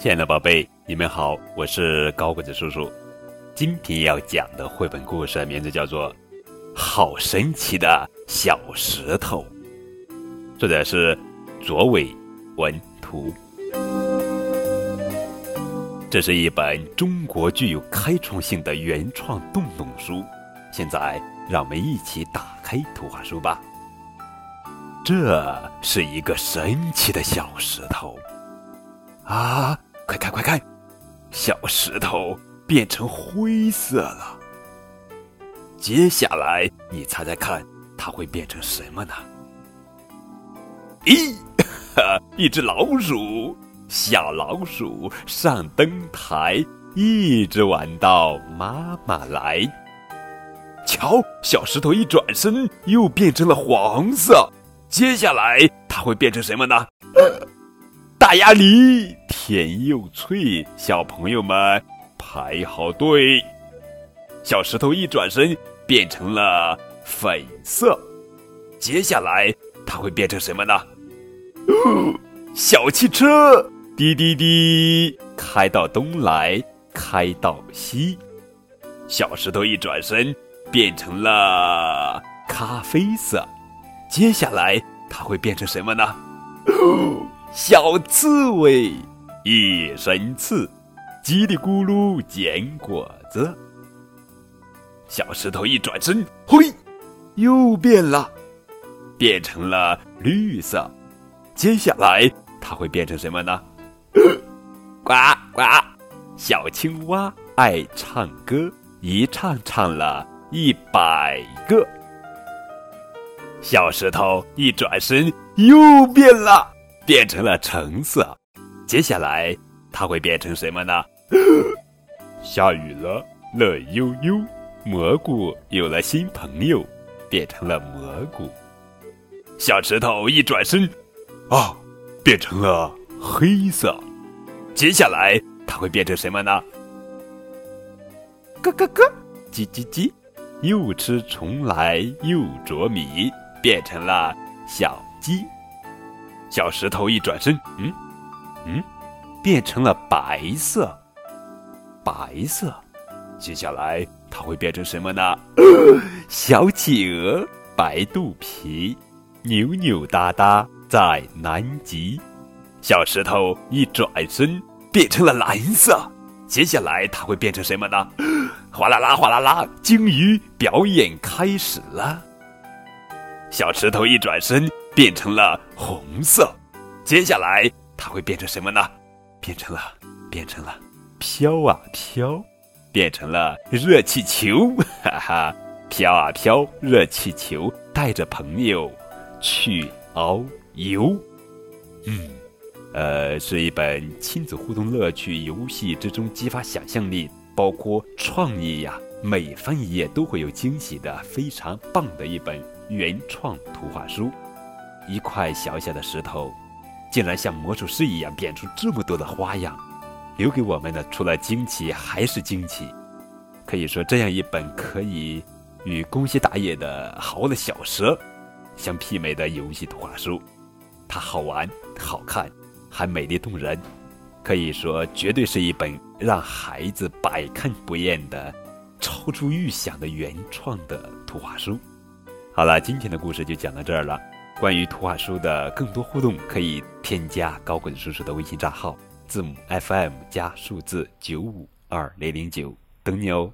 亲爱的宝贝，你们好，我是高个子叔叔。今天要讲的绘本故事名字叫做《好神奇的小石头》，作者是卓伟文图。这是一本中国具有开创性的原创洞洞书。现在，让我们一起打开图画书吧。这是一个神奇的小石头啊！快看快看，小石头变成灰色了。接下来你猜猜看，它会变成什么呢？咦，一只老鼠，小老鼠上灯台，一直玩到妈妈来。瞧，小石头一转身，又变成了黄色。接下来它会变成什么呢？大鸭梨。甜又脆，小朋友们排好队。小石头一转身变成了粉色，接下来它会变成什么呢？小汽车，滴滴滴，开到东来，开到西。小石头一转身变成了咖啡色，接下来它会变成什么呢？小刺猬。一身刺，叽里咕噜捡果子。小石头一转身，嘿，又变了，变成了绿色。接下来它会变成什么呢？呱呱！小青蛙爱唱歌，一唱唱了一百个。小石头一转身，又变了，变成了橙色。接下来，它会变成什么呢？下雨了，乐悠悠，蘑菇有了新朋友，变成了蘑菇。小石头一转身，啊，变成了黑色。接下来，它会变成什么呢？咯咯咯，叽叽叽，又吃虫来又啄米，变成了小鸡。小石头一转身，嗯。嗯，变成了白色。白色，接下来它会变成什么呢？小企鹅，白肚皮，扭扭哒哒在南极。小石头一转身变成了蓝色。接下来它会变成什么呢？哗啦啦，哗啦啦，鲸鱼表演开始了。小石头一转身变成了红色。接下来。它会变成什么呢？变成了，变成了，飘啊飘，变成了热气球，哈哈，飘啊飘，热气球带着朋友去遨游。嗯，呃，是一本亲子互动乐趣游戏之中激发想象力，包括创意呀，每翻一页都会有惊喜的非常棒的一本原创图画书。一块小小的石头。竟然像魔术师一样变出这么多的花样，留给我们的除了惊奇还是惊奇。可以说，这样一本可以与宫西达也的《好的小蛇》相媲美的游戏图画书，它好玩、好看，还美丽动人，可以说绝对是一本让孩子百看不厌的、超出预想的原创的图画书。好了，今天的故事就讲到这儿了。关于图画书的更多互动，可以添加高滚叔叔的微信账号，字母 FM 加数字九五二零零九，等你哦。